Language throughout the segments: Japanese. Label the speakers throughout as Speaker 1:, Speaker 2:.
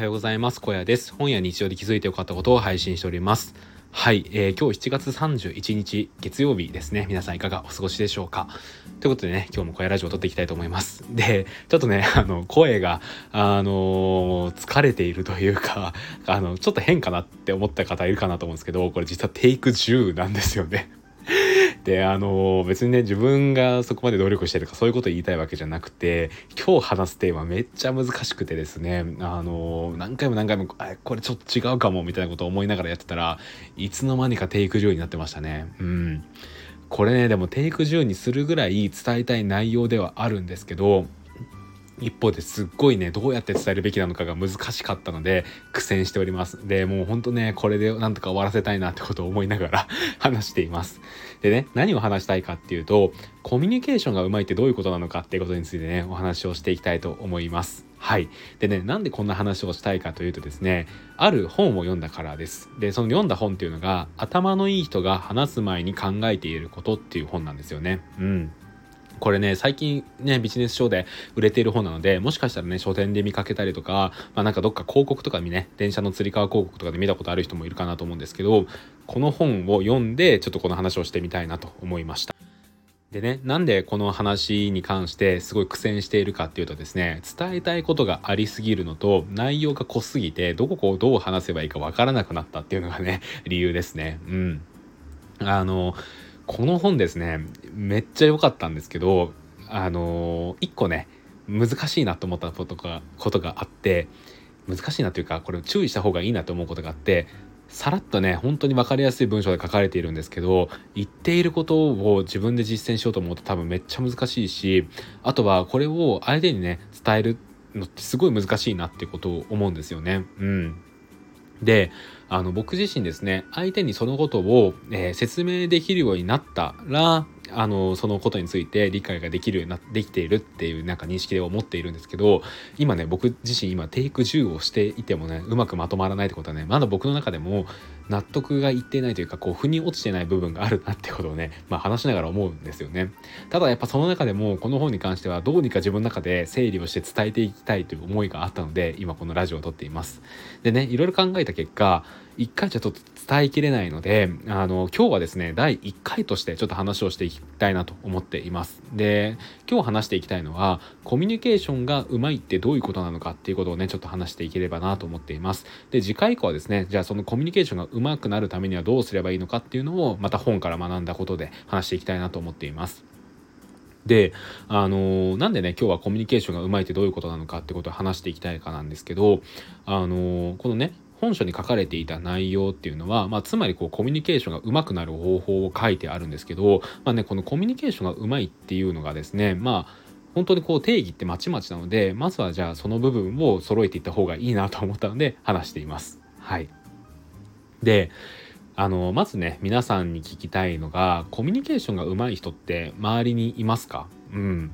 Speaker 1: はようございます。小屋です。本や日常で気づいてよかったことを配信しております。はい、えー、今日7月31日月曜日ですね。皆さんいかがお過ごしでしょうかということでね、今日も小屋ラジオを撮っていきたいと思います。で、ちょっとね、あの、声が、あのー、疲れているというか、あの、ちょっと変かなって思った方いるかなと思うんですけど、これ実はテイク10なんですよね。であの別にね自分がそこまで努力してるかそういうこと言いたいわけじゃなくて今日話すテーマめっちゃ難しくてですねあの何回も何回もあこれちょっと違うかもみたいなことを思いながらやってたらいつの間にかテイク10になってましたね。うん。これねでもテイク10にするぐらい伝えたい内容ではあるんですけど一方ですっごいねどうやって伝えるべきなのかが難しかったので苦戦しておりますでもうほんとねこれでなんとか終わらせたいなってことを思いながら 話していますでね何を話したいかっていうとコミュニケーションがうまいってどういうことなのかっていうことについてねお話をしていきたいと思いますはい。でね、なんでこんな話をしたいかというとですね、ある本を読んだからです。で、その読んだ本っていうのが、頭のいい人が話す前に考えていることっていう本なんですよね。うん。これね、最近ね、ビジネス書で売れている本なので、もしかしたらね、書店で見かけたりとか、まあなんかどっか広告とかにね、電車のつり革広告とかで見たことある人もいるかなと思うんですけど、この本を読んで、ちょっとこの話をしてみたいなと思いました。でね、なんでこの話に関してすごい苦戦しているかっていうとですね、伝えたいことがありすぎるのと、内容が濃すぎて、どこをどう話せばいいかわからなくなったっていうのがね、理由ですね。うん。あの、この本ですねめっちゃ良かったんですけどあのー、一個ね難しいなと思ったことがことがあって難しいなというかこれ注意した方がいいなと思うことがあってさらっとね本当に分かりやすい文章で書かれているんですけど言っていることを自分で実践しようと思うと多分めっちゃ難しいしあとはこれを相手にね伝えるのってすごい難しいなってことを思うんですよね。うん、であの僕自身ですね相手にそのことを、えー、説明できるようになったらあのそのことについて理解ができるようになできているっていうなんか認識で思っているんですけど今ね僕自身今テイク10をしていてもねうまくまとまらないってことはねまだ僕の中でも納得がいってないというかこう腑に落ちてない部分があるなってことをね、まあ、話しながら思うんですよね。ただやっぱその中でもこの本に関してはどうにか自分の中で整理をして伝えていきたいという思いがあったので今このラジオを撮っています。でねいろいろ考えた結果1回じゃちょっと伝えきれないのであの今日はですね第1回としてちょっと話をしていきたいなと思っています。で今日話していきたいのはコミュニケーションがうまいってどういうことなのかっていうことをねちょっと話していければなと思っています。で次回以降はですねじゃあそのコミュニケーションがうまくなるためにはどうすればいいのかっていうのをまた本から学んだことで話していきたいなと思っていますで、あの、なんでね、今日はコミュニケーションがうまいってどういうことなのかってことを話していきたいかなんですけど、あの、このね、本書に書かれていた内容っていうのは、まあ、つまりこうコミュニケーションがうまくなる方法を書いてあるんですけど、まあね、このコミュニケーションがうまいっていうのがですね、まあ、本当にこう定義ってまちまちなので、まずはじゃあその部分を揃えていった方がいいなと思ったので話しています。はい。で、あの、まずね、皆さんに聞きたいのが、コミュニケーションが上手い人って周りにいますか？うん。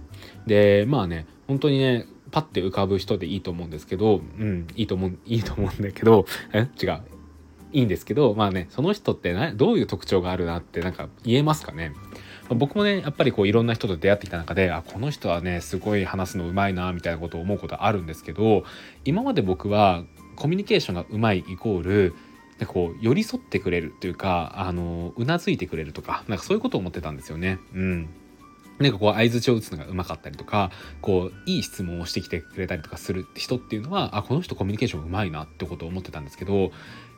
Speaker 1: で、まあね、本当にね、パッて浮かぶ人でいいと思うんですけど、うん、いいと思う、いいと思うんだけど、え？違う。いいんですけど、まあね、その人ってなどういう特徴があるなってなんか言えますかね？僕もねやっぱりこういろんな人と出会ってきた中であこの人はねすごい話すのうまいなみたいなことを思うことあるんですけど今まで僕はコミュニケーションがうまいイコールなんかこう寄り添ってくれるというかあのうなずいてくれるとかなんかそういうことを思ってたんですよね。うんなんかこう相づちを打つのがうまかったりとかこういい質問をしてきてくれたりとかする人っていうのはあこの人コミュニケーションうまいなってことを思ってたんですけど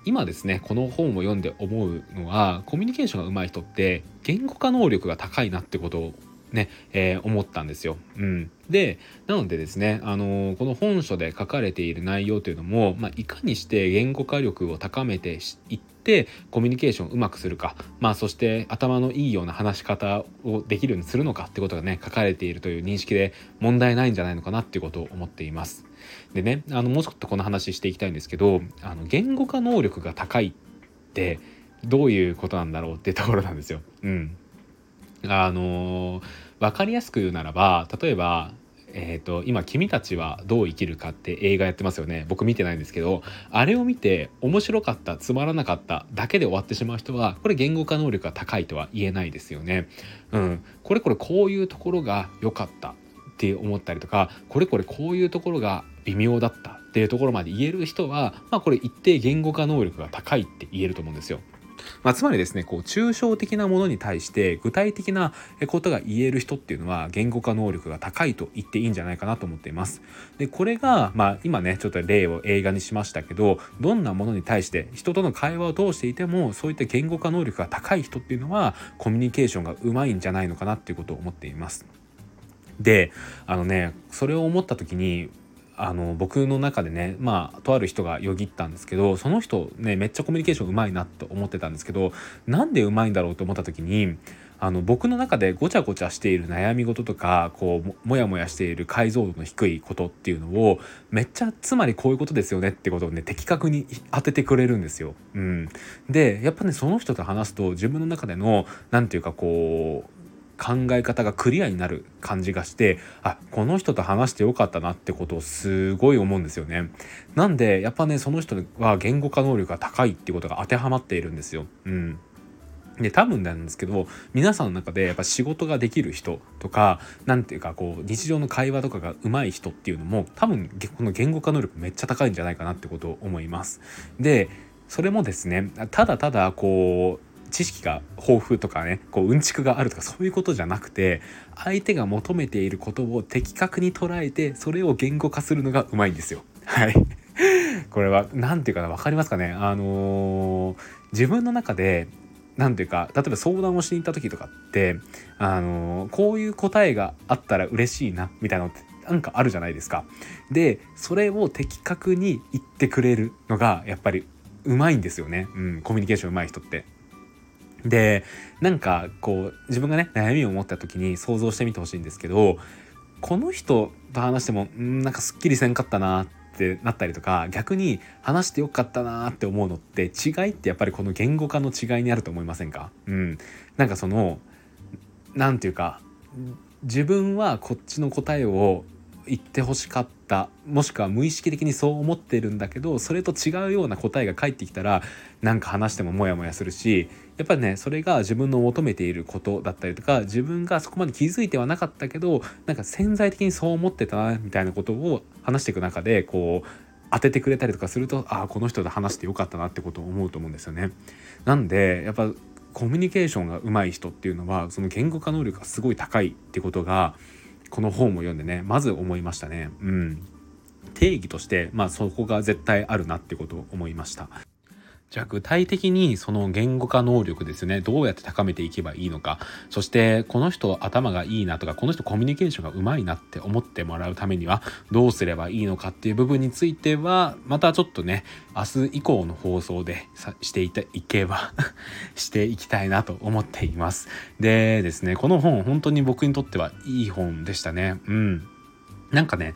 Speaker 1: 今ですねこの本を読んで思うのはコミュニケーションがうまい人って言語化能力が高いなってことをね、えー、思ったんですよ。うん、でなのでですね、あのー、この本書で書かれている内容というのも、まあ、いかにして言語化力を高めていってコミュニケーションをうまくするか、まあ、そして頭のいいような話し方をできるようにするのかってことがね書かれているという認識で問題ないんじゃないのかなっていうことを思っています。でねあのもうちょっとこの話していきたいんですけどあの言語化能力が高いってどういうことなんだろうっていうところなんですよ。うんあの分かりやすく言うならば例えばえーと、今「君たちはどう生きるか」って映画やってますよね僕見てないんですけどあれを見て面白かったつまらなかっただけで終わってしまう人はこれ言語化能力が高いとは言えないですよね。うん、これこれこういうところが良かったって思ったりとかこれこれこういうところが微妙だったっていうところまで言える人は、まあ、これ一定言語化能力が高いって言えると思うんですよ。まあ、つまりですねこう抽象的なものに対して具体的なことが言える人っていうのは言語化能力が高いと言っていいんじゃないかなと思っています。でこれが、まあ、今ねちょっと例を映画にしましたけどどんなものに対して人との会話を通していてもそういった言語化能力が高い人っていうのはコミュニケーションがうまいんじゃないのかなっていうことを思っています。であのねそれを思った時にあの僕の中でねまあとある人がよぎったんですけどその人ねめっちゃコミュニケーションうまいなって思ってたんですけどなんでうまいんだろうと思った時にあの僕の中でごちゃごちゃしている悩み事とかこうもやもやしている解像度の低いことっていうのをめっちゃつまりこういうことですよねってことをね的確に当ててくれるんですよ。うん、でやっぱねその人と話すと自分の中での何て言うかこう考え方がクリアになる感じがしてあこの人と話してよかったなってことをすごい思うんですよね。なんでやっぱねその人は言語化能力が高いってことが当てはまっているんですよ。うんで多分なんですけど皆さんの中でやっぱ仕事ができる人とか何ていうかこう日常の会話とかが上手い人っていうのも多分この言語化能力めっちゃ高いんじゃないかなってことを思います。でそれもですねただただこう知識が豊富とかねこううんちくがあるとかそういうことじゃなくて相手が求めていることを的確に捉えてそれを言語化するのがうまいんですよ。はい これは何て言うかな分かりますかね？あのー、自分の中で何ていうか例えば相談をしに行った時とかってあの、こういう答えがあったら嬉しいなみたいなのってなんかあるじゃないですか。でそれを的確に言ってくれるのがやっぱりうまいんですよね、うん、コミュニケーションうまい人って。でなんかこう自分がね悩みを持った時に想像してみてほしいんですけどこの人と話してもんなんかすっきりせんかったなってなったりとか逆に話してよかったなって思うのって違いってやっぱりこの言語化の違いにあると思いませんか？うん。なんかその何て言うか自分はこっちの答えを言ってほしかったもしくは無意識的にそう思ってるんだけどそれと違うような答えが返ってきたらなんか話してもモヤモヤするしやっぱりねそれが自分の求めていることだったりとか自分がそこまで気づいてはなかったけどなんか潜在的にそう思ってたなみたいなことを 話していく中でこう当ててくれたりとかするとああこの人と話してよかったなってことを思うと思うんですよね。なんでやっぱコミュニケーションが上手い人っていうのはその言語化能力がすごい高いってことがこの本を読んでねまず思いましたね。うん定義としてまあそこが絶対あるなってことを思いました。じゃあ具体的にその言語化能力ですね。どうやって高めていけばいいのか。そしてこの人頭がいいなとかこの人コミュニケーションがうまいなって思ってもらうためにはどうすればいいのかっていう部分についてはまたちょっとね明日以降の放送でしていいけば していきたいなと思っています。でですねこの本本当に僕にとってはいい本でしたね。うん。なんかね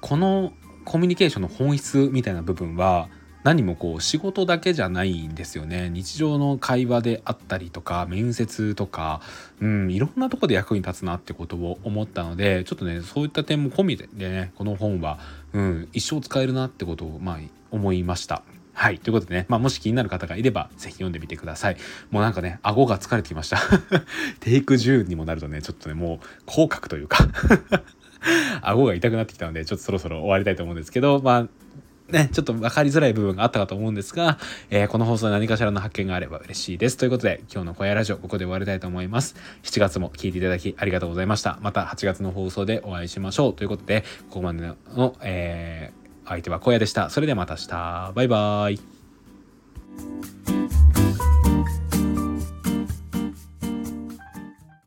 Speaker 1: このコミュニケーションの本質みたいな部分は何もこう仕事だけじゃないんですよね日常の会話であったりとか面接とか、うん、いろんなとこで役に立つなってことを思ったのでちょっとねそういった点も込みでねこの本は、うん、一生使えるなってことをまあ思いました。はい。ということでね、まあ、もし気になる方がいれば、ぜひ読んでみてください。もうなんかね、顎が疲れてきました。テイク10にもなるとね、ちょっとね、もう、口角というか 顎が痛くなってきたので、ちょっとそろそろ終わりたいと思うんですけど、まあ、ね、ちょっと分かりづらい部分があったかと思うんですが、えー、この放送で何かしらの発見があれば嬉しいです。ということで、今日の小屋ラジオ、ここで終わりたいと思います。7月も聴いていただきありがとうございました。また8月の放送でお会いしましょう。ということで、ここまでの、えー、相手は小屋でした。それではまた明日。バイバーイ。